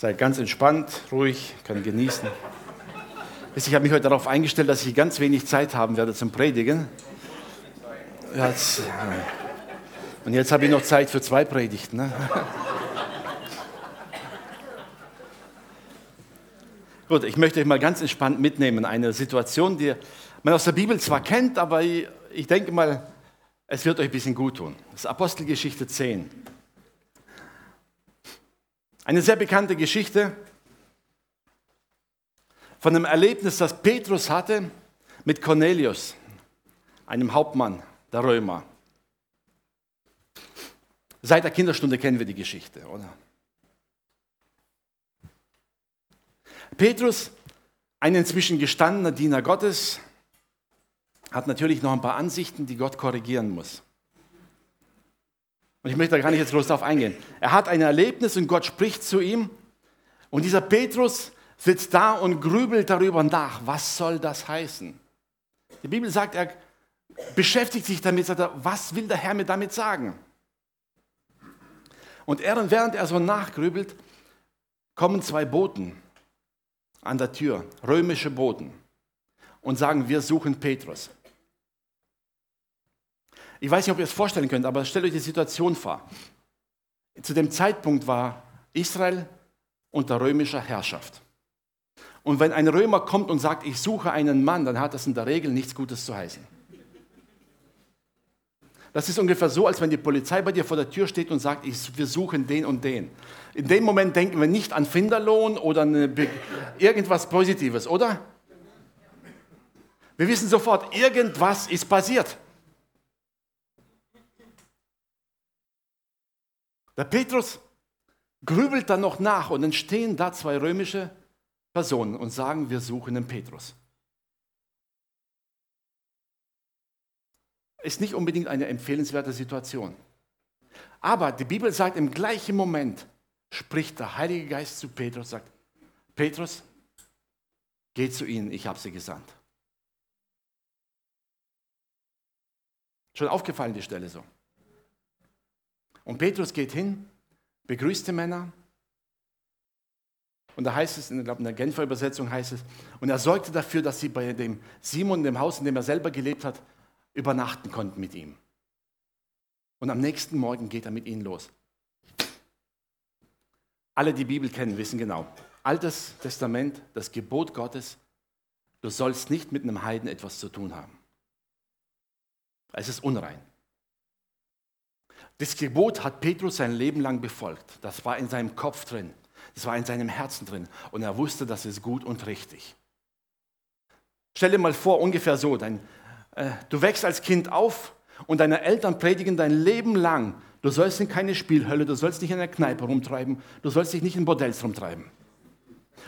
Seid ganz entspannt, ruhig, kann genießen. Ich habe mich heute darauf eingestellt, dass ich ganz wenig Zeit haben werde zum Predigen. Jetzt, und jetzt habe ich noch Zeit für zwei Predigten. Ne? Gut, ich möchte euch mal ganz entspannt mitnehmen. Eine Situation, die man aus der Bibel zwar kennt, aber ich, ich denke mal, es wird euch ein bisschen gut tun. Das ist Apostelgeschichte 10. Eine sehr bekannte Geschichte von einem Erlebnis, das Petrus hatte mit Cornelius, einem Hauptmann der Römer. Seit der Kinderstunde kennen wir die Geschichte, oder? Petrus, ein inzwischen gestandener Diener Gottes, hat natürlich noch ein paar Ansichten, die Gott korrigieren muss. Und ich möchte da gar nicht jetzt groß darauf eingehen. Er hat ein Erlebnis und Gott spricht zu ihm. Und dieser Petrus sitzt da und grübelt darüber nach. Was soll das heißen? Die Bibel sagt, er beschäftigt sich damit, sagt er, was will der Herr mir damit sagen? Und er, während er so nachgrübelt, kommen zwei Boten an der Tür, römische Boten, und sagen, wir suchen Petrus. Ich weiß nicht, ob ihr es vorstellen könnt, aber stellt euch die Situation vor. Zu dem Zeitpunkt war Israel unter römischer Herrschaft. Und wenn ein Römer kommt und sagt, ich suche einen Mann, dann hat das in der Regel nichts Gutes zu heißen. Das ist ungefähr so, als wenn die Polizei bei dir vor der Tür steht und sagt, ich, wir suchen den und den. In dem Moment denken wir nicht an Finderlohn oder irgendwas Positives, oder? Wir wissen sofort, irgendwas ist passiert. Der Petrus grübelt dann noch nach und dann stehen da zwei römische Personen und sagen, wir suchen den Petrus. Ist nicht unbedingt eine empfehlenswerte Situation. Aber die Bibel sagt, im gleichen Moment spricht der Heilige Geist zu Petrus, und sagt, Petrus, geh zu ihnen, ich habe sie gesandt. Schon aufgefallen die Stelle so. Und Petrus geht hin, begrüßt die Männer. Und da heißt es, in der Genfer Übersetzung heißt es, und er sorgte dafür, dass sie bei dem Simon, dem Haus, in dem er selber gelebt hat, übernachten konnten mit ihm. Und am nächsten Morgen geht er mit ihnen los. Alle, die Bibel kennen, wissen genau. Altes Testament, das Gebot Gottes, du sollst nicht mit einem Heiden etwas zu tun haben. Es ist unrein. Das Gebot hat Petrus sein Leben lang befolgt. Das war in seinem Kopf drin. Das war in seinem Herzen drin. Und er wusste, das ist gut und richtig. Stell dir mal vor, ungefähr so, dein, äh, du wächst als Kind auf und deine Eltern predigen dein Leben lang, du sollst in keine Spielhölle, du sollst nicht in der Kneipe rumtreiben, du sollst dich nicht in Bordells rumtreiben.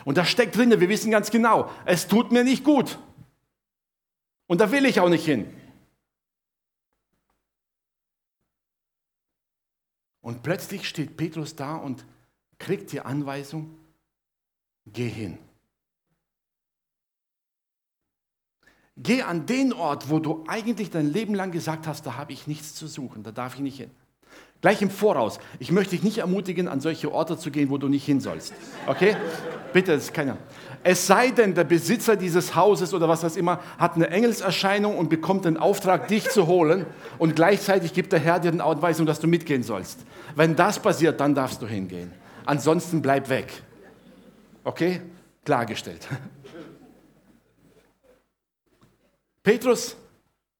Und das steckt drin, wir wissen ganz genau, es tut mir nicht gut. Und da will ich auch nicht hin. Und plötzlich steht Petrus da und kriegt die Anweisung, geh hin. Geh an den Ort, wo du eigentlich dein Leben lang gesagt hast, da habe ich nichts zu suchen, da darf ich nicht hin. Gleich im Voraus. Ich möchte dich nicht ermutigen, an solche Orte zu gehen, wo du nicht hin sollst. Okay? Bitte, das ist keiner. Es sei denn, der Besitzer dieses Hauses oder was das immer hat eine Engelserscheinung und bekommt den Auftrag, dich zu holen und gleichzeitig gibt der Herr dir eine Anweisung, dass du mitgehen sollst. Wenn das passiert, dann darfst du hingehen. Ansonsten bleib weg. Okay? Klargestellt. Petrus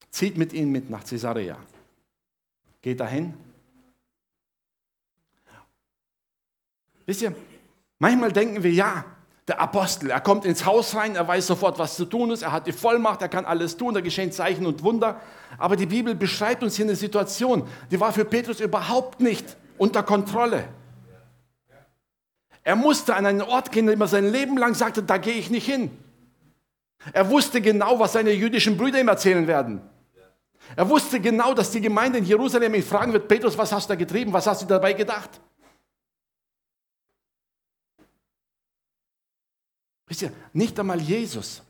zieht mit ihnen mit nach Caesarea. Geht dahin, Wisst ihr, manchmal denken wir, ja, der Apostel, er kommt ins Haus rein, er weiß sofort, was zu tun ist, er hat die Vollmacht, er kann alles tun, da geschehen Zeichen und Wunder. Aber die Bibel beschreibt uns hier eine Situation, die war für Petrus überhaupt nicht unter Kontrolle. Er musste an einen Ort gehen, den er sein Leben lang sagte, da gehe ich nicht hin. Er wusste genau, was seine jüdischen Brüder ihm erzählen werden. Er wusste genau, dass die Gemeinde in Jerusalem ihn fragen wird, Petrus, was hast du da getrieben, was hast du dabei gedacht? Wisst ihr, nicht einmal Jesus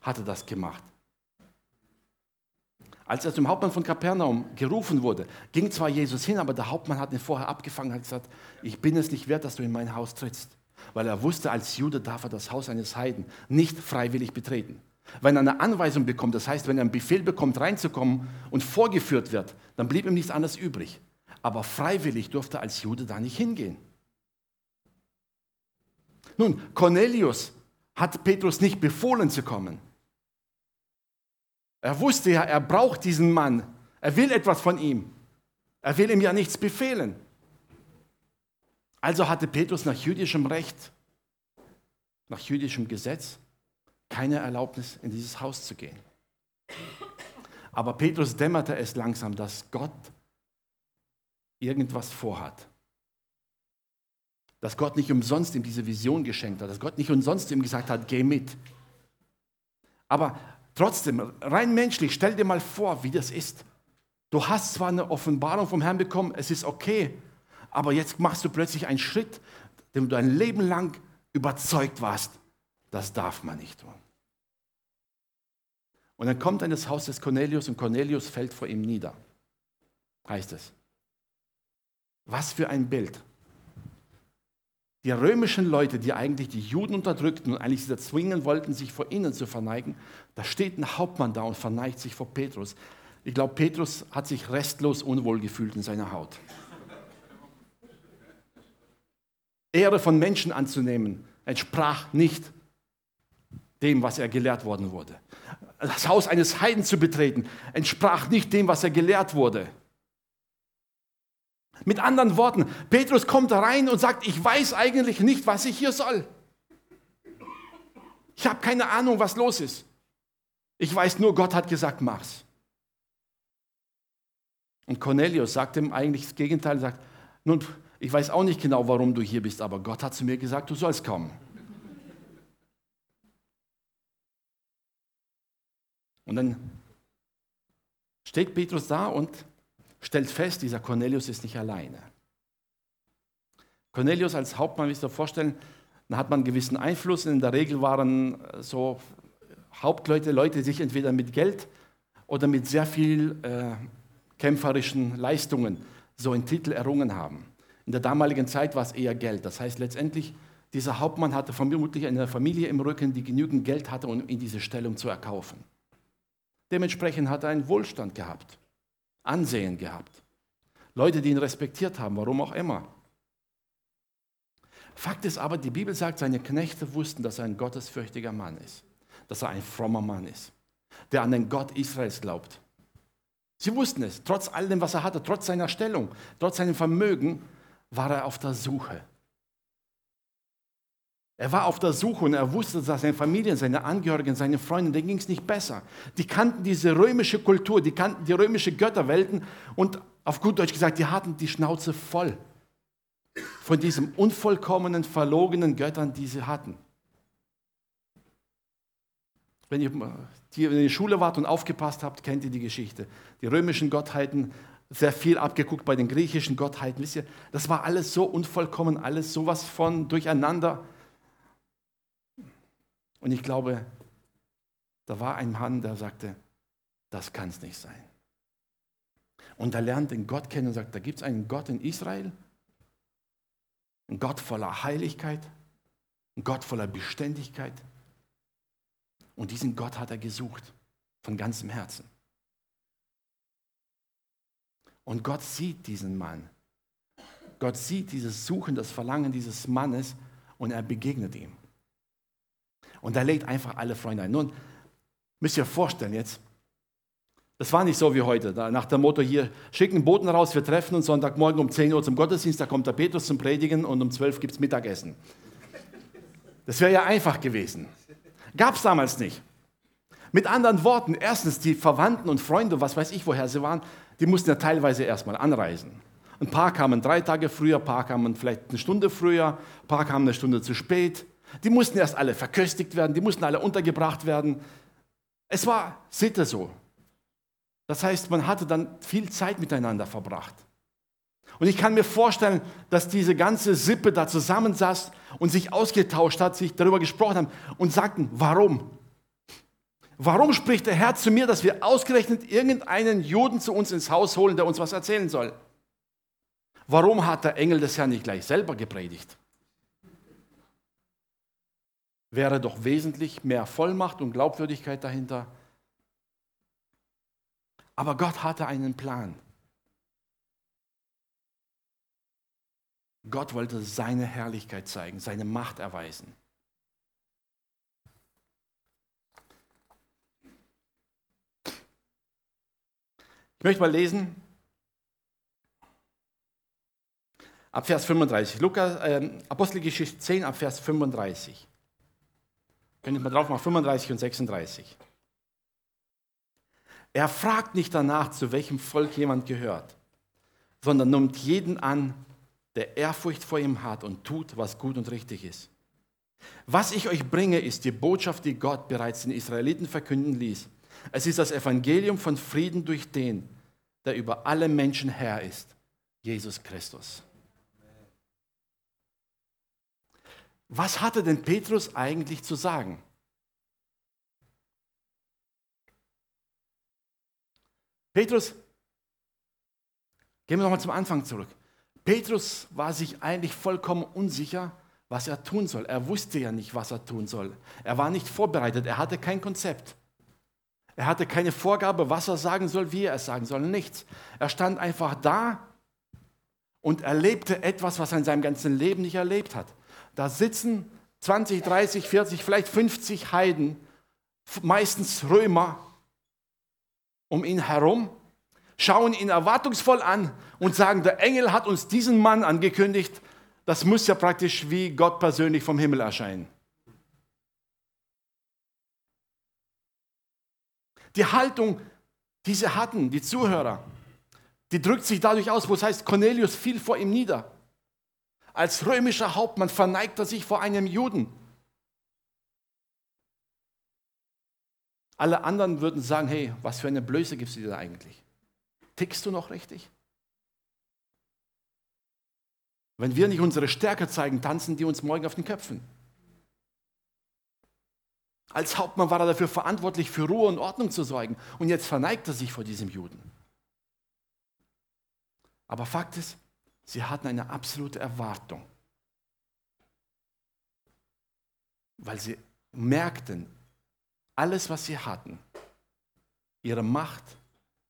hatte das gemacht. Als er zum Hauptmann von Kapernaum gerufen wurde, ging zwar Jesus hin, aber der Hauptmann hat ihn vorher abgefangen und gesagt, ich bin es nicht wert, dass du in mein Haus trittst. Weil er wusste, als Jude darf er das Haus eines Heiden nicht freiwillig betreten. Wenn er eine Anweisung bekommt, das heißt, wenn er einen Befehl bekommt, reinzukommen und vorgeführt wird, dann blieb ihm nichts anderes übrig. Aber freiwillig durfte er als Jude da nicht hingehen. Nun, Cornelius hat Petrus nicht befohlen zu kommen. Er wusste ja, er braucht diesen Mann. Er will etwas von ihm. Er will ihm ja nichts befehlen. Also hatte Petrus nach jüdischem Recht, nach jüdischem Gesetz, keine Erlaubnis, in dieses Haus zu gehen. Aber Petrus dämmerte es langsam, dass Gott irgendwas vorhat. Dass Gott nicht umsonst ihm diese Vision geschenkt hat, dass Gott nicht umsonst ihm gesagt hat, geh mit. Aber Trotzdem, rein menschlich, stell dir mal vor, wie das ist. Du hast zwar eine Offenbarung vom Herrn bekommen, es ist okay, aber jetzt machst du plötzlich einen Schritt, dem du ein Leben lang überzeugt warst, das darf man nicht tun. Und dann kommt er in das Haus des Cornelius und Cornelius fällt vor ihm nieder, heißt es. Was für ein Bild. Die römischen Leute, die eigentlich die Juden unterdrückten und eigentlich sie zwingen wollten, sich vor ihnen zu verneigen, da steht ein Hauptmann da und verneigt sich vor Petrus. Ich glaube, Petrus hat sich restlos unwohl gefühlt in seiner Haut. Ehre von Menschen anzunehmen, entsprach nicht dem, was er gelehrt worden wurde. Das Haus eines Heiden zu betreten, entsprach nicht dem, was er gelehrt wurde. Mit anderen Worten, Petrus kommt rein und sagt, ich weiß eigentlich nicht, was ich hier soll. Ich habe keine Ahnung, was los ist. Ich weiß nur, Gott hat gesagt, mach's. Und Cornelius sagt ihm eigentlich das Gegenteil, sagt, nun, ich weiß auch nicht genau, warum du hier bist, aber Gott hat zu mir gesagt, du sollst kommen. Und dann steht Petrus da und stellt fest, dieser Cornelius ist nicht alleine. Cornelius als Hauptmann, wie Sie sich vorstellen, da hat man einen gewissen Einfluss. In der Regel waren äh, so Hauptleute, Leute, die sich entweder mit Geld oder mit sehr viel äh, kämpferischen Leistungen so einen Titel errungen haben. In der damaligen Zeit war es eher Geld. Das heißt letztendlich, dieser Hauptmann hatte vermutlich eine Familie im Rücken, die genügend Geld hatte, um in diese Stellung zu erkaufen. Dementsprechend hat er einen Wohlstand gehabt. Ansehen gehabt. Leute, die ihn respektiert haben, warum auch immer. Fakt ist aber, die Bibel sagt, seine Knechte wussten, dass er ein gottesfürchtiger Mann ist, dass er ein frommer Mann ist, der an den Gott Israels glaubt. Sie wussten es, trotz all dem, was er hatte, trotz seiner Stellung, trotz seinem Vermögen, war er auf der Suche. Er war auf der Suche und er wusste, dass seine Familie, seine Angehörigen, seine Freunde, denen ging es nicht besser. Die kannten diese römische Kultur, die kannten die römische Götterwelten und auf gut Deutsch gesagt, die hatten die Schnauze voll von diesen unvollkommenen, verlogenen Göttern, die sie hatten. Wenn ihr, wenn ihr in der Schule wart und aufgepasst habt, kennt ihr die Geschichte. Die römischen Gottheiten, sehr viel abgeguckt bei den griechischen Gottheiten. Wisst ihr, das war alles so unvollkommen, alles sowas von durcheinander. Und ich glaube, da war ein Mann, der sagte, das kann es nicht sein. Und er lernt den Gott kennen und sagt, da gibt es einen Gott in Israel, ein Gott voller Heiligkeit, ein Gott voller Beständigkeit. Und diesen Gott hat er gesucht, von ganzem Herzen. Und Gott sieht diesen Mann. Gott sieht dieses Suchen, das Verlangen dieses Mannes und er begegnet ihm. Und er lädt einfach alle Freunde ein. Nun, müsst ihr euch vorstellen jetzt, das war nicht so wie heute. nach dem Motto hier, schicken Boten raus, wir treffen uns Sonntagmorgen um 10 Uhr zum Gottesdienst, da kommt der Petrus zum Predigen und um 12 Uhr gibt es Mittagessen. Das wäre ja einfach gewesen. Gab es damals nicht. Mit anderen Worten, erstens, die Verwandten und Freunde, was weiß ich, woher sie waren, die mussten ja teilweise erstmal anreisen. Ein paar kamen drei Tage früher, ein paar kamen vielleicht eine Stunde früher, ein paar kamen eine Stunde zu spät. Die mussten erst alle verköstigt werden, die mussten alle untergebracht werden. Es war Sitte so. Das heißt, man hatte dann viel Zeit miteinander verbracht. Und ich kann mir vorstellen, dass diese ganze Sippe da zusammensaß und sich ausgetauscht hat, sich darüber gesprochen haben und sagten, warum? Warum spricht der Herr zu mir, dass wir ausgerechnet irgendeinen Juden zu uns ins Haus holen, der uns was erzählen soll? Warum hat der Engel des Herrn nicht gleich selber gepredigt? Wäre doch wesentlich mehr Vollmacht und Glaubwürdigkeit dahinter. Aber Gott hatte einen Plan. Gott wollte seine Herrlichkeit zeigen, seine Macht erweisen. Ich möchte mal lesen, ab Vers 35. Lukas, äh, Apostelgeschichte 10, ab Vers 35. Könnt ihr mal drauf machen, 35 und 36. Er fragt nicht danach, zu welchem Volk jemand gehört, sondern nimmt jeden an, der Ehrfurcht vor ihm hat und tut, was gut und richtig ist. Was ich euch bringe, ist die Botschaft, die Gott bereits den Israeliten verkünden ließ. Es ist das Evangelium von Frieden durch den, der über alle Menschen Herr ist, Jesus Christus. Was hatte denn Petrus eigentlich zu sagen? Petrus, gehen wir nochmal zum Anfang zurück. Petrus war sich eigentlich vollkommen unsicher, was er tun soll. Er wusste ja nicht, was er tun soll. Er war nicht vorbereitet, er hatte kein Konzept. Er hatte keine Vorgabe, was er sagen soll, wie er es sagen soll, nichts. Er stand einfach da und erlebte etwas, was er in seinem ganzen Leben nicht erlebt hat. Da sitzen 20, 30, 40, vielleicht 50 Heiden, meistens Römer, um ihn herum, schauen ihn erwartungsvoll an und sagen, der Engel hat uns diesen Mann angekündigt. Das muss ja praktisch wie Gott persönlich vom Himmel erscheinen. Die Haltung, die sie hatten, die Zuhörer, die drückt sich dadurch aus, wo es heißt, Cornelius fiel vor ihm nieder. Als römischer Hauptmann verneigt er sich vor einem Juden. Alle anderen würden sagen, hey, was für eine Blöße gibst du dir da eigentlich? Tickst du noch richtig? Wenn wir nicht unsere Stärke zeigen, tanzen die uns morgen auf den Köpfen. Als Hauptmann war er dafür verantwortlich, für Ruhe und Ordnung zu sorgen. Und jetzt verneigt er sich vor diesem Juden. Aber Fakt ist, sie hatten eine absolute Erwartung. Weil sie merkten, alles, was sie hatten, ihre Macht,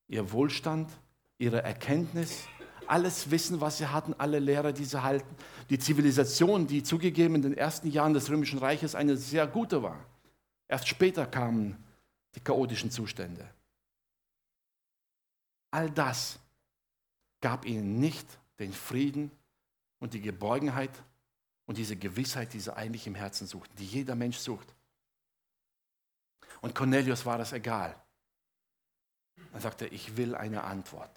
ihr Wohlstand, ihre Erkenntnis, alles Wissen, was sie hatten, alle Lehrer, die sie halten, die Zivilisation, die zugegeben in den ersten Jahren des Römischen Reiches eine sehr gute war Erst später kamen die chaotischen Zustände. All das gab ihnen nicht den Frieden und die Geborgenheit und diese Gewissheit, die sie eigentlich im Herzen suchten, die jeder Mensch sucht. Und Cornelius war das egal. Er sagte, ich will eine Antwort.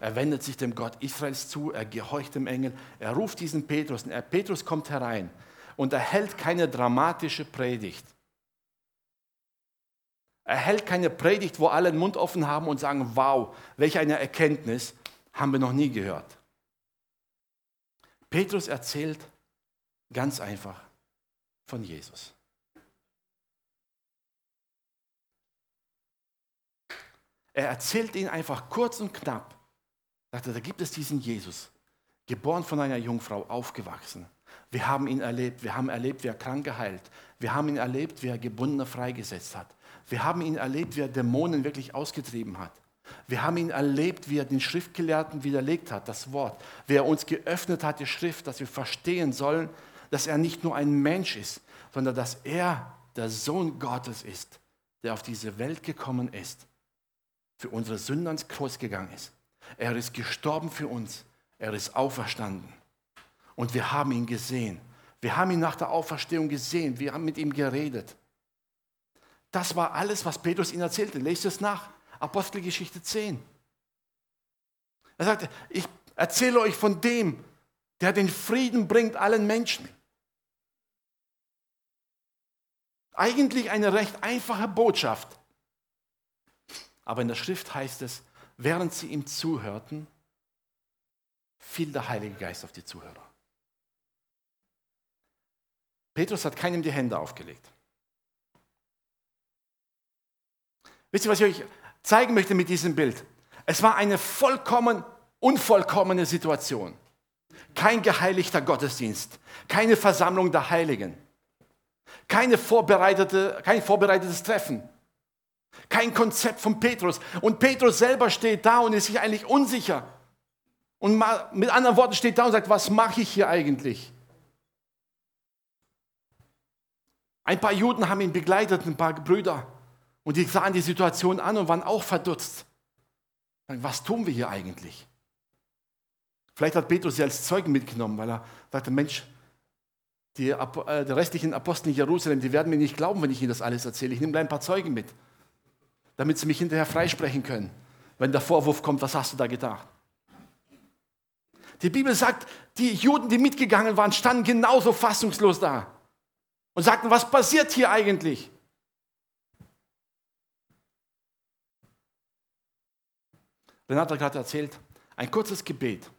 Er wendet sich dem Gott Israels zu, er gehorcht dem Engel, er ruft diesen Petrus, und er, Petrus kommt herein und er hält keine dramatische Predigt. Er hält keine Predigt, wo alle den Mund offen haben und sagen, wow, welch eine Erkenntnis haben wir noch nie gehört. Petrus erzählt ganz einfach von Jesus. Er erzählt ihn einfach kurz und knapp. Sagte, da gibt es diesen Jesus, geboren von einer Jungfrau, aufgewachsen. Wir haben ihn erlebt. Wir haben erlebt, wie er krank geheilt. Wir haben ihn erlebt, wie er Gebundene freigesetzt hat. Wir haben ihn erlebt, wie er Dämonen wirklich ausgetrieben hat. Wir haben ihn erlebt, wie er den Schriftgelehrten widerlegt hat, das Wort. Wie er uns geöffnet hat, die Schrift, dass wir verstehen sollen, dass er nicht nur ein Mensch ist, sondern dass er der Sohn Gottes ist, der auf diese Welt gekommen ist, für unsere Sünden ans Kreuz gegangen ist. Er ist gestorben für uns. Er ist auferstanden. Und wir haben ihn gesehen. Wir haben ihn nach der Auferstehung gesehen. Wir haben mit ihm geredet. Das war alles, was Petrus ihnen erzählte. Lest es nach. Apostelgeschichte 10. Er sagte, ich erzähle euch von dem, der den Frieden bringt allen Menschen. Eigentlich eine recht einfache Botschaft. Aber in der Schrift heißt es, während sie ihm zuhörten, fiel der Heilige Geist auf die Zuhörer. Petrus hat keinem die Hände aufgelegt. Wisst ihr, was ich euch zeigen möchte mit diesem Bild? Es war eine vollkommen unvollkommene Situation. Kein geheiligter Gottesdienst, keine Versammlung der Heiligen, keine vorbereitete, kein vorbereitetes Treffen, kein Konzept von Petrus. Und Petrus selber steht da und ist sich eigentlich unsicher. Und mit anderen Worten steht da und sagt, was mache ich hier eigentlich? Ein paar Juden haben ihn begleitet, ein paar Brüder. Und die sahen die Situation an und waren auch verdutzt. Was tun wir hier eigentlich? Vielleicht hat Petrus sie als Zeugen mitgenommen, weil er sagte, Mensch, die, äh, die restlichen Apostel in Jerusalem, die werden mir nicht glauben, wenn ich ihnen das alles erzähle. Ich nehme gleich ein paar Zeugen mit, damit sie mich hinterher freisprechen können, wenn der Vorwurf kommt, was hast du da gedacht? Die Bibel sagt, die Juden, die mitgegangen waren, standen genauso fassungslos da und sagten, was passiert hier eigentlich? Renate hat gerade erzählt, ein kurzes Gebet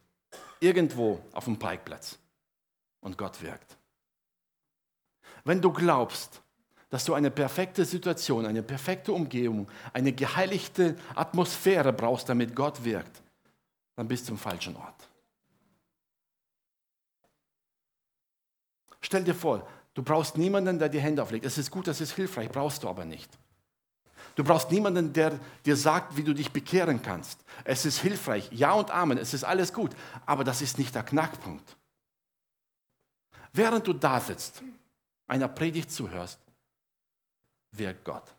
irgendwo auf dem Parkplatz und Gott wirkt. Wenn du glaubst, dass du eine perfekte Situation, eine perfekte Umgebung, eine geheiligte Atmosphäre brauchst, damit Gott wirkt, dann bist du im falschen Ort. Stell dir vor, du brauchst niemanden, der die Hände auflegt. Es ist gut, das ist hilfreich, brauchst du aber nicht. Du brauchst niemanden, der dir sagt, wie du dich bekehren kannst. Es ist hilfreich, ja und Amen, es ist alles gut, aber das ist nicht der Knackpunkt. Während du da sitzt, einer Predigt zuhörst, wirkt Gott.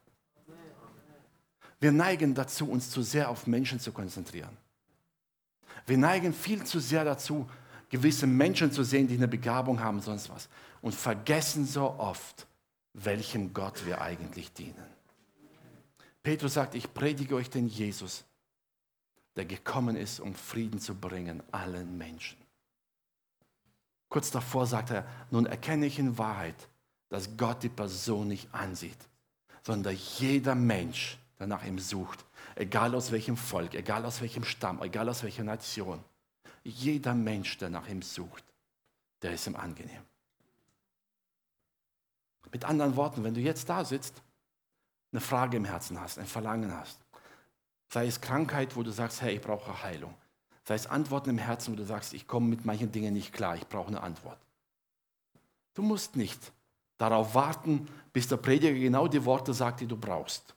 Wir neigen dazu, uns zu sehr auf Menschen zu konzentrieren. Wir neigen viel zu sehr dazu, gewisse Menschen zu sehen, die eine Begabung haben, sonst was. Und vergessen so oft, welchem Gott wir eigentlich dienen. Petrus sagt, ich predige euch den Jesus, der gekommen ist, um Frieden zu bringen allen Menschen. Kurz davor sagt er, nun erkenne ich in Wahrheit, dass Gott die Person nicht ansieht, sondern jeder Mensch, der nach ihm sucht, egal aus welchem Volk, egal aus welchem Stamm, egal aus welcher Nation, jeder Mensch, der nach ihm sucht, der ist ihm angenehm. Mit anderen Worten, wenn du jetzt da sitzt eine Frage im Herzen hast, ein Verlangen hast. Sei es Krankheit, wo du sagst, hey, ich brauche Heilung. Sei es Antworten im Herzen, wo du sagst, ich komme mit manchen Dingen nicht klar, ich brauche eine Antwort. Du musst nicht darauf warten, bis der Prediger genau die Worte sagt, die du brauchst.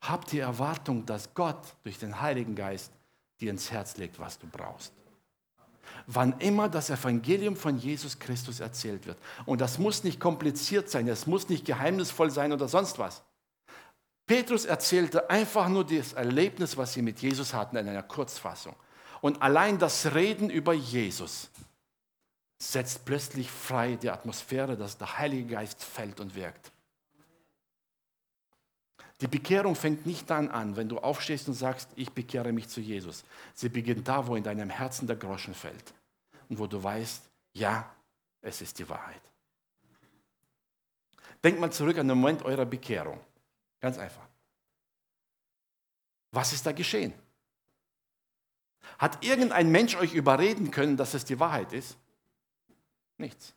Hab die Erwartung, dass Gott durch den Heiligen Geist dir ins Herz legt, was du brauchst wann immer das Evangelium von Jesus Christus erzählt wird. Und das muss nicht kompliziert sein, es muss nicht geheimnisvoll sein oder sonst was. Petrus erzählte einfach nur das Erlebnis, was sie mit Jesus hatten, in einer Kurzfassung. Und allein das Reden über Jesus setzt plötzlich frei die Atmosphäre, dass der Heilige Geist fällt und wirkt. Die Bekehrung fängt nicht dann an, wenn du aufstehst und sagst, ich bekehre mich zu Jesus. Sie beginnt da, wo in deinem Herzen der Groschen fällt und wo du weißt, ja, es ist die Wahrheit. Denkt mal zurück an den Moment eurer Bekehrung. Ganz einfach. Was ist da geschehen? Hat irgendein Mensch euch überreden können, dass es die Wahrheit ist? Nichts.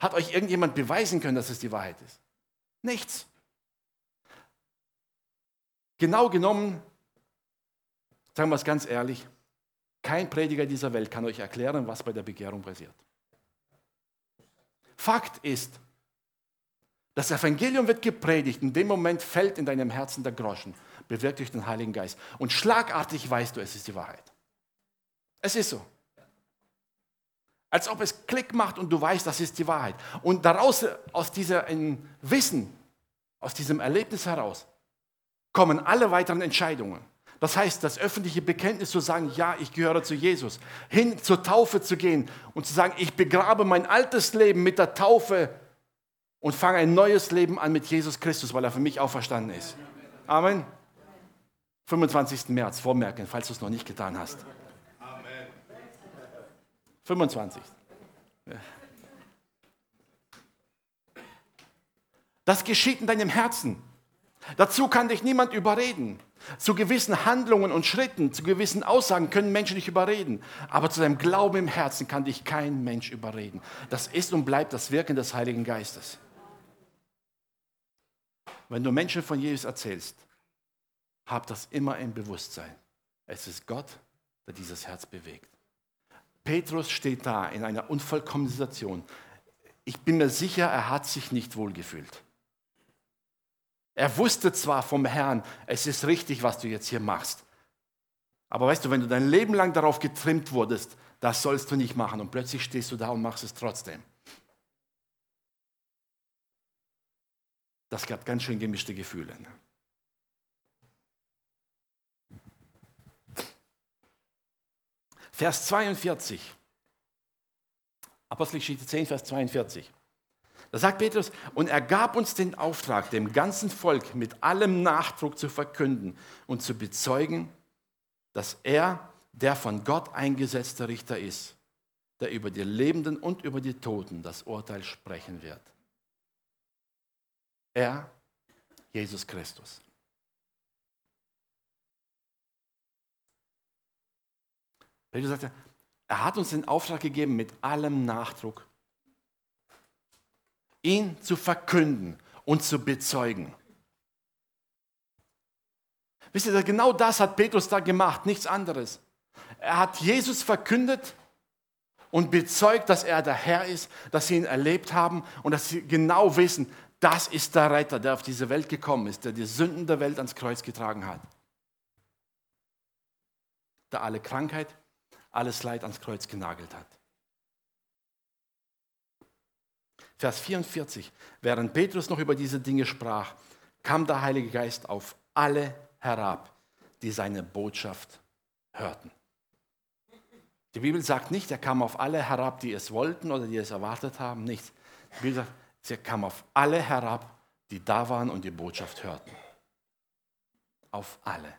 Hat euch irgendjemand beweisen können, dass es die Wahrheit ist? Nichts. Genau genommen, sagen wir es ganz ehrlich, kein Prediger dieser Welt kann euch erklären, was bei der Bekehrung passiert. Fakt ist, das Evangelium wird gepredigt, in dem Moment fällt in deinem Herzen der Groschen, bewirkt durch den Heiligen Geist. Und schlagartig weißt du, es ist die Wahrheit. Es ist so. Als ob es Klick macht und du weißt, das ist die Wahrheit. Und daraus, aus diesem Wissen, aus diesem Erlebnis heraus, kommen alle weiteren Entscheidungen. Das heißt, das öffentliche Bekenntnis zu sagen, ja, ich gehöre zu Jesus, hin zur Taufe zu gehen und zu sagen, ich begrabe mein altes Leben mit der Taufe und fange ein neues Leben an mit Jesus Christus, weil er für mich auferstanden ist. Amen. 25. März, vormerken, falls du es noch nicht getan hast. Amen. 25. Das geschieht in deinem Herzen. Dazu kann dich niemand überreden. Zu gewissen Handlungen und Schritten, zu gewissen Aussagen können Menschen dich überreden. Aber zu deinem Glauben im Herzen kann dich kein Mensch überreden. Das ist und bleibt das Wirken des Heiligen Geistes. Wenn du Menschen von Jesus erzählst, hab das immer im Bewusstsein. Es ist Gott, der dieses Herz bewegt. Petrus steht da in einer unvollkommenen Situation. Ich bin mir sicher, er hat sich nicht wohlgefühlt. Er wusste zwar vom Herrn, es ist richtig, was du jetzt hier machst. Aber weißt du, wenn du dein Leben lang darauf getrimmt wurdest, das sollst du nicht machen und plötzlich stehst du da und machst es trotzdem. Das gab ganz schön gemischte Gefühle. Ne? Vers 42. Apostelgeschichte 10, Vers 42. Da sagt Petrus, und er gab uns den Auftrag, dem ganzen Volk mit allem Nachdruck zu verkünden und zu bezeugen, dass er der von Gott eingesetzte Richter ist, der über die Lebenden und über die Toten das Urteil sprechen wird. Er, Jesus Christus. Petrus sagte, er hat uns den Auftrag gegeben, mit allem Nachdruck ihn zu verkünden und zu bezeugen. Wisst ihr, genau das hat Petrus da gemacht, nichts anderes. Er hat Jesus verkündet und bezeugt, dass er der Herr ist, dass sie ihn erlebt haben und dass sie genau wissen, das ist der Retter, der auf diese Welt gekommen ist, der die Sünden der Welt ans Kreuz getragen hat. Der alle Krankheit, alles Leid ans Kreuz genagelt hat. Vers 44, während Petrus noch über diese Dinge sprach, kam der Heilige Geist auf alle herab, die seine Botschaft hörten. Die Bibel sagt nicht, er kam auf alle herab, die es wollten oder die es erwartet haben, nichts. Die Bibel sagt, er kam auf alle herab, die da waren und die Botschaft hörten. Auf alle.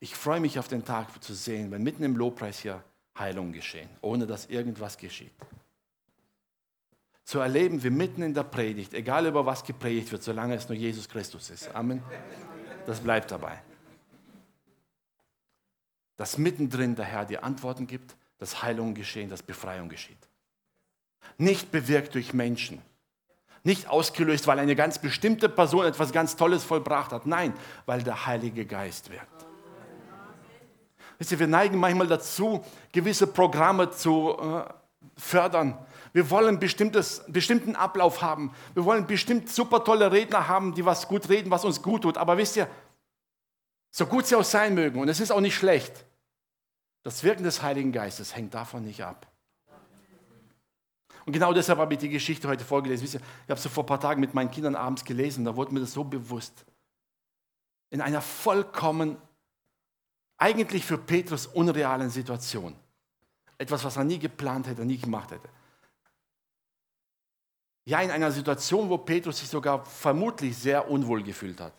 Ich freue mich auf den Tag zu sehen, wenn mitten im Lobpreis hier Heilung geschehen, ohne dass irgendwas geschieht. Zu erleben, wie mitten in der Predigt, egal über was gepredigt wird, solange es nur Jesus Christus ist. Amen. Das bleibt dabei. Dass mittendrin der Herr die Antworten gibt, dass Heilung geschehen, dass Befreiung geschieht. Nicht bewirkt durch Menschen. Nicht ausgelöst, weil eine ganz bestimmte Person etwas ganz Tolles vollbracht hat. Nein, weil der Heilige Geist wirkt. Wisst ihr, wir neigen manchmal dazu, gewisse Programme zu äh, fördern. Wir wollen einen bestimmten Ablauf haben. Wir wollen bestimmt super tolle Redner haben, die was gut reden, was uns gut tut. Aber wisst ihr, so gut sie auch sein mögen, und es ist auch nicht schlecht, das Wirken des Heiligen Geistes hängt davon nicht ab. Und genau deshalb habe ich die Geschichte heute vorgelesen. Wisst ihr, ich habe sie vor ein paar Tagen mit meinen Kindern abends gelesen, da wurde mir das so bewusst. In einer vollkommen eigentlich für Petrus unrealen Situation. Etwas, was er nie geplant hätte, nie gemacht hätte. Ja, in einer Situation, wo Petrus sich sogar vermutlich sehr unwohl gefühlt hat.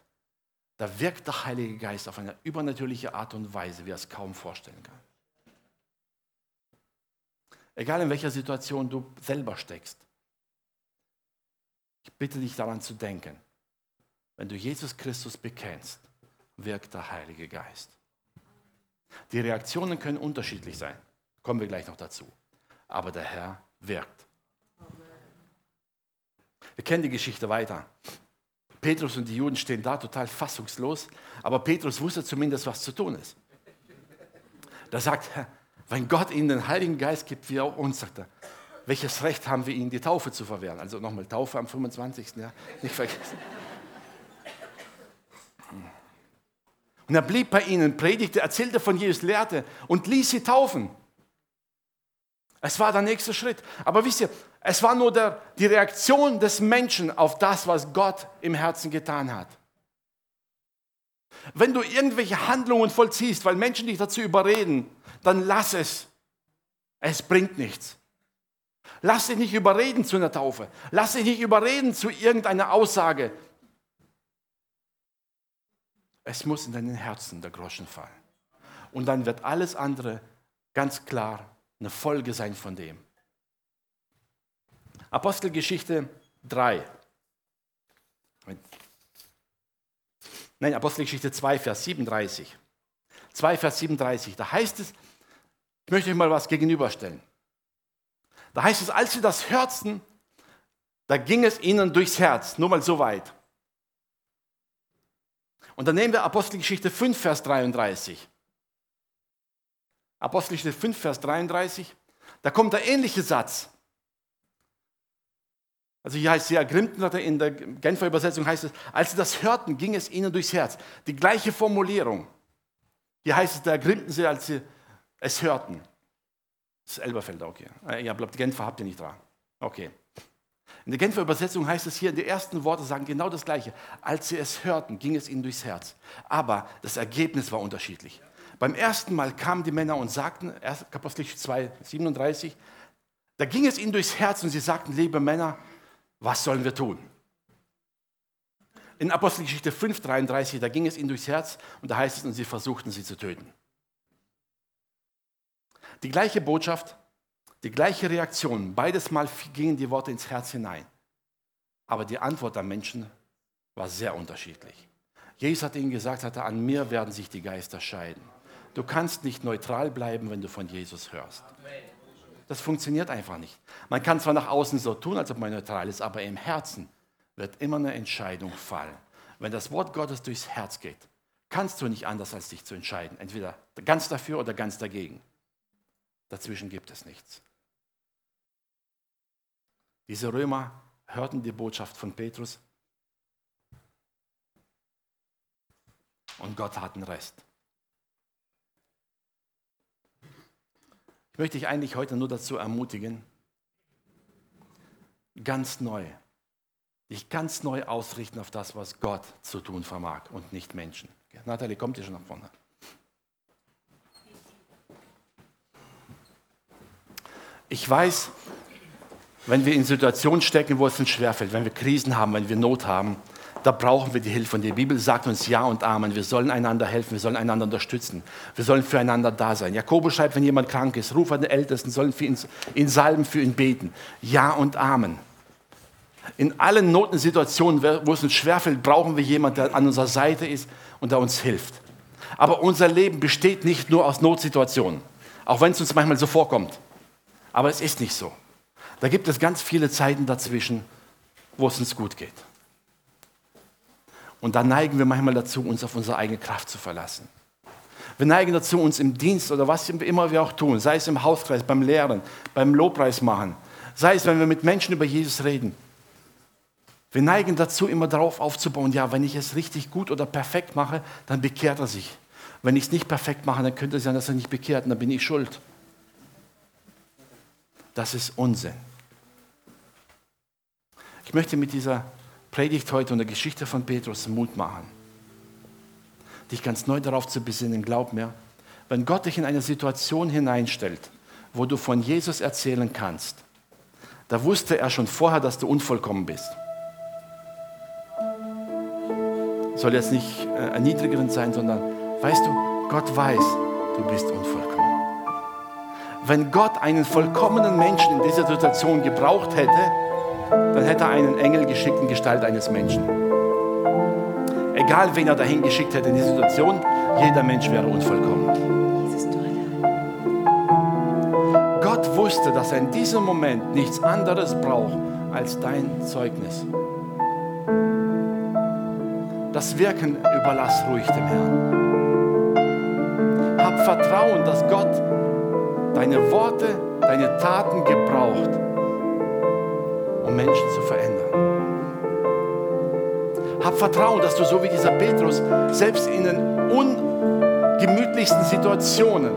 Da wirkt der Heilige Geist auf eine übernatürliche Art und Weise, wie er es kaum vorstellen kann. Egal in welcher Situation du selber steckst. Ich bitte dich daran zu denken, wenn du Jesus Christus bekennst, wirkt der Heilige Geist. Die Reaktionen können unterschiedlich sein. Kommen wir gleich noch dazu. Aber der Herr wirkt. Wir kennen die Geschichte weiter. Petrus und die Juden stehen da total fassungslos, aber Petrus wusste zumindest, was zu tun ist. Da sagt er, wenn Gott ihnen den Heiligen Geist gibt, wie auch uns, sagt er, welches Recht haben wir ihnen, die Taufe zu verwehren? Also nochmal Taufe am 25. Ja, nicht vergessen. Und er blieb bei ihnen, predigte, erzählte von Jesus, lehrte und ließ sie taufen. Es war der nächste Schritt. Aber wisst ihr, es war nur der, die Reaktion des Menschen auf das, was Gott im Herzen getan hat. Wenn du irgendwelche Handlungen vollziehst, weil Menschen dich dazu überreden, dann lass es. Es bringt nichts. Lass dich nicht überreden zu einer Taufe. Lass dich nicht überreden zu irgendeiner Aussage. Es muss in deinen Herzen der Groschen fallen. Und dann wird alles andere ganz klar eine Folge sein von dem. Apostelgeschichte 3. Nein, Apostelgeschichte 2, Vers 37. 2, Vers 37. Da heißt es, ich möchte euch mal was gegenüberstellen. Da heißt es, als sie das hörten, Da ging es ihnen durchs Herz, nur mal so weit. Und dann nehmen wir Apostelgeschichte 5, Vers 33. Apostelgeschichte 5, Vers 33. Da kommt der ähnliche Satz. Also hier heißt es, sie ergrimmten, in der Genfer Übersetzung heißt es, als sie das hörten, ging es ihnen durchs Herz. Die gleiche Formulierung. Hier heißt es, da ergrimmten sie, als sie es hörten. Das ist Elberfelder, okay. Äh, ja, bleibt Genfer habt ihr nicht dran. Okay. In der Genfer Übersetzung heißt es hier, die ersten Worte sagen genau das Gleiche. Als sie es hörten, ging es ihnen durchs Herz. Aber das Ergebnis war unterschiedlich. Beim ersten Mal kamen die Männer und sagten, Apostelgeschichte 2, 37, da ging es ihnen durchs Herz und sie sagten, liebe Männer, was sollen wir tun? In Apostelgeschichte 5, 33, da ging es ihnen durchs Herz und da heißt es, und sie versuchten sie zu töten. Die gleiche Botschaft, die gleiche Reaktion, beides Mal gingen die Worte ins Herz hinein. Aber die Antwort der Menschen war sehr unterschiedlich. Jesus hat ihnen gesagt, hatte, an mir werden sich die Geister scheiden. Du kannst nicht neutral bleiben, wenn du von Jesus hörst. Das funktioniert einfach nicht. Man kann zwar nach außen so tun, als ob man neutral ist, aber im Herzen wird immer eine Entscheidung fallen. Wenn das Wort Gottes durchs Herz geht, kannst du nicht anders, als dich zu entscheiden. Entweder ganz dafür oder ganz dagegen. Dazwischen gibt es nichts. Diese Römer hörten die Botschaft von Petrus und Gott hat den Rest. Ich möchte dich eigentlich heute nur dazu ermutigen, ganz neu, dich ganz neu ausrichten auf das, was Gott zu tun vermag und nicht Menschen. Nathalie, kommt ihr schon nach vorne? Ich weiß, wenn wir in Situationen stecken, wo es uns schwerfällt, wenn wir Krisen haben, wenn wir Not haben, da brauchen wir die Hilfe. Und die Bibel sagt uns Ja und Amen. Wir sollen einander helfen, wir sollen einander unterstützen. Wir sollen füreinander da sein. Jakobus schreibt, wenn jemand krank ist, ruf an den Ältesten, sollen für ihn, in Salben für ihn beten. Ja und Amen. In allen Notensituationen, wo es uns schwerfällt, brauchen wir jemanden, der an unserer Seite ist und der uns hilft. Aber unser Leben besteht nicht nur aus Notsituationen, auch wenn es uns manchmal so vorkommt. Aber es ist nicht so. Da gibt es ganz viele Zeiten dazwischen, wo es uns gut geht. Und da neigen wir manchmal dazu, uns auf unsere eigene Kraft zu verlassen. Wir neigen dazu, uns im Dienst oder was immer wir auch tun, sei es im Hauskreis, beim Lehren, beim Lobpreis machen, sei es, wenn wir mit Menschen über Jesus reden. Wir neigen dazu, immer darauf aufzubauen, ja, wenn ich es richtig gut oder perfekt mache, dann bekehrt er sich. Wenn ich es nicht perfekt mache, dann könnte es sein, dass er nicht bekehrt und dann bin ich schuld. Das ist Unsinn. Ich möchte mit dieser Predigt heute und der Geschichte von Petrus Mut machen. Dich ganz neu darauf zu besinnen, glaub mir, wenn Gott dich in eine Situation hineinstellt, wo du von Jesus erzählen kannst, da wusste er schon vorher, dass du unvollkommen bist. Soll jetzt nicht äh, erniedrigend sein, sondern weißt du, Gott weiß, du bist unvollkommen. Wenn Gott einen vollkommenen Menschen in dieser Situation gebraucht hätte, dann hätte er einen Engel geschickt in Gestalt eines Menschen. Egal, wen er dahin geschickt hätte in die Situation, jeder Mensch wäre unvollkommen. Gott wusste, dass er in diesem Moment nichts anderes braucht als dein Zeugnis. Das Wirken überlass ruhig dem Herrn. Hab Vertrauen, dass Gott deine Worte, deine Taten gebraucht, um Menschen zu verändern. Hab Vertrauen, dass du so wie dieser Petrus selbst in den ungemütlichsten Situationen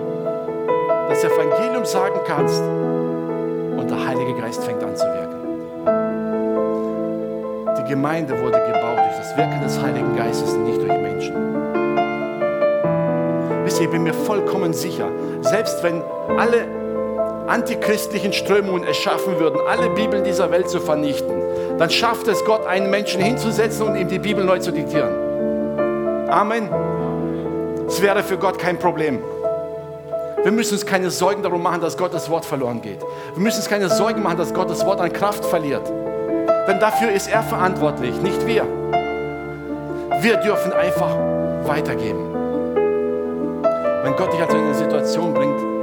das Evangelium sagen kannst und der Heilige Geist fängt an zu wirken. Die Gemeinde wurde gebaut durch das Wirken des Heiligen Geistes, nicht durch Menschen. Wisst ihr, ich bin mir vollkommen sicher, selbst wenn alle antichristlichen Strömungen es schaffen würden, alle Bibeln dieser Welt zu vernichten, dann schafft es Gott, einen Menschen hinzusetzen und ihm die Bibel neu zu diktieren. Amen. Es wäre für Gott kein Problem. Wir müssen uns keine Sorgen darum machen, dass Gottes Wort verloren geht. Wir müssen uns keine Sorgen machen, dass Gottes Wort an Kraft verliert. Denn dafür ist er verantwortlich, nicht wir. Wir dürfen einfach weitergeben. Wenn Gott dich also in eine Situation bringt,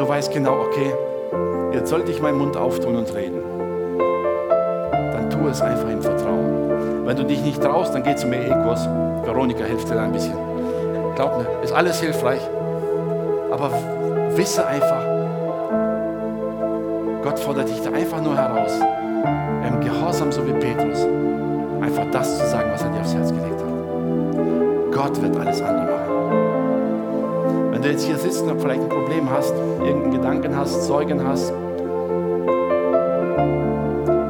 du weißt genau, okay, jetzt sollte ich meinen Mund auftun und reden. tu es einfach im Vertrauen. Wenn du dich nicht traust, dann geh zum EE-Kurs. Veronika hilft dir ein bisschen. Glaub mir, ist alles hilfreich. Aber wisse einfach, Gott fordert dich da einfach nur heraus, im Gehorsam so wie Petrus, einfach das zu sagen, was er dir aufs Herz gelegt hat. Gott wird alles andere machen. Wenn du jetzt hier sitzt und vielleicht ein Problem hast, irgendeinen Gedanken hast, Zeugen hast,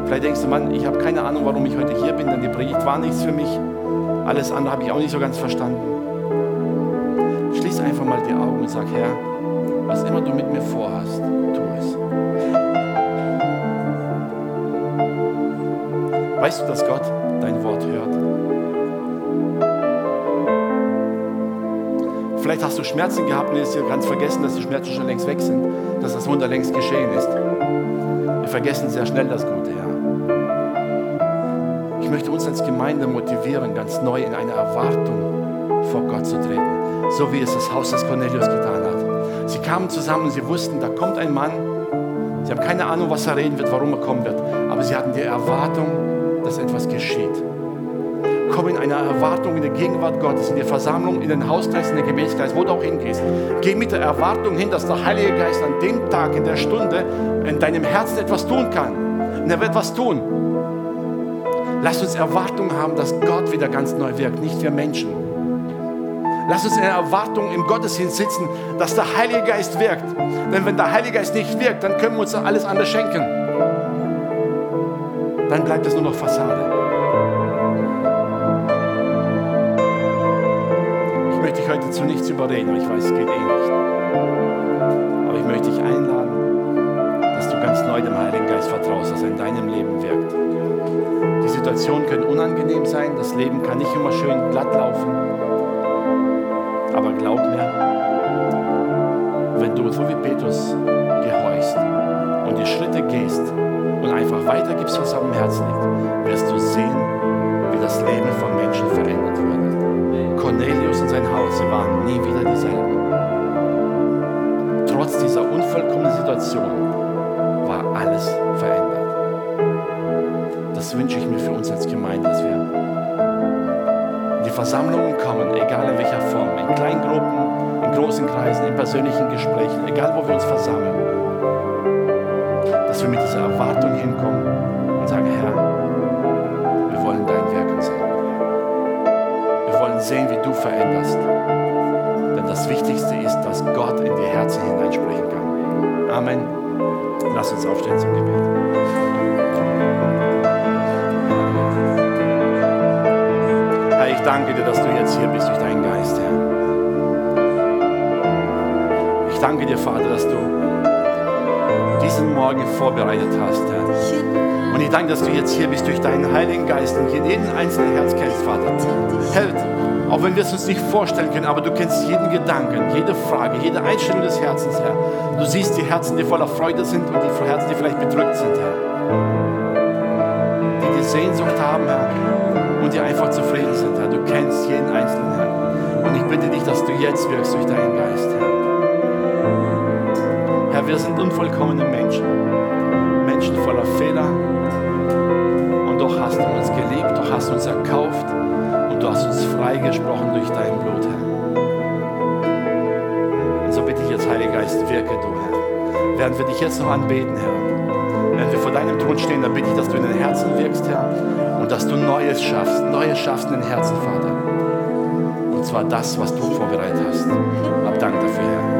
vielleicht denkst du, Mann, ich habe keine Ahnung, warum ich heute hier bin, denn die Predigt war nichts für mich. Alles andere habe ich auch nicht so ganz verstanden. Schließ einfach mal die Augen und sag, Herr, was immer du mit mir vorhast, tu es. Weißt du, dass Gott dein Wort hört? Vielleicht hast du Schmerzen gehabt und hast dir ganz vergessen, dass die Schmerzen schon längst weg sind, dass das Wunder längst geschehen ist. Wir vergessen sehr schnell das Gute, ja. Ich möchte uns als Gemeinde motivieren, ganz neu in eine Erwartung vor Gott zu treten, so wie es das Haus des Cornelius getan hat. Sie kamen zusammen sie wussten, da kommt ein Mann. Sie haben keine Ahnung, was er reden wird, warum er kommen wird, aber sie hatten die Erwartung, dass etwas geschieht. Komm in einer Erwartung in der Gegenwart Gottes, in der Versammlung, in den Hauskreis, in den Gebetskreis, wo du auch hingehst. Geh mit der Erwartung hin, dass der Heilige Geist an dem Tag, in der Stunde, in deinem Herzen etwas tun kann. Und er wird was tun. Lass uns Erwartung haben, dass Gott wieder ganz neu wirkt, nicht wir Menschen. Lass uns in der Erwartung im Gottesdienst sitzen, dass der Heilige Geist wirkt. Denn wenn der Heilige Geist nicht wirkt, dann können wir uns alles andere schenken dann bleibt es nur noch Fassade. Möchte dich heute zu nichts überreden, ich weiß, es geht eh nicht. Aber ich möchte dich einladen, dass du ganz neu dem Heiligen Geist vertraust, dass er in deinem Leben wirkt. Die Situationen können unangenehm sein, das Leben kann nicht immer schön glatt laufen. Aber glaub mir, wenn du so wie Petrus gehorchst und die Schritte gehst, und einfach weitergibst, was dem Herzen liegt, wirst du sehen, das Leben von Menschen verändert wurde. Cornelius und sein Haus, sie waren nie wieder dieselben. Trotz dieser unvollkommenen Situation war alles verändert. Das wünsche ich mir für uns als Gemeinde, dass wir in die Versammlungen kommen, egal in welcher Form, in Kleingruppen, in großen Kreisen, in persönlichen Gesprächen, egal wo wir uns versammeln dass wir mit dieser Erwartung hinkommen und sagen, Herr, Wollen sehen, wie du veränderst. Denn das Wichtigste ist, dass Gott in die Herzen hineinsprechen kann. Amen. Lass uns aufstehen zum Gebet. Herr, ich danke dir, dass du jetzt hier bist durch deinen Geist, Herr. Ich danke dir, Vater, dass du diesen Morgen vorbereitet hast, Herr. Und ich danke, dass du jetzt hier bist durch deinen Heiligen Geist und jeden einzelnen Herz kennst, Vater. Hält, auch wenn wir es uns nicht vorstellen können, aber du kennst jeden Gedanken, jede Frage, jede Einstellung des Herzens, Herr. Du siehst die Herzen, die voller Freude sind und die Herzen, die vielleicht bedrückt sind, Herr. Die die Sehnsucht haben, Herr, und die einfach zufrieden sind, Herr. Du kennst jeden Einzelnen, Herr. Und ich bitte dich, dass du jetzt wirkst durch deinen Geist, Herr. Herr, wir sind unvollkommene Menschen, Menschen voller Fehler. Und doch hast du uns geliebt, doch hast du uns erkauft du hast uns freigesprochen durch dein Blut, Herr. Und so bitte ich jetzt, Heiliger Geist, wirke du, Herr. Während wir dich jetzt noch anbeten, Herr, während wir vor deinem Thron stehen, dann bitte ich, dass du in den Herzen wirkst, Herr, und dass du Neues schaffst, Neues schaffst in den Herzen, Vater. Und zwar das, was du vorbereitet hast. Hab Dank dafür, Herr.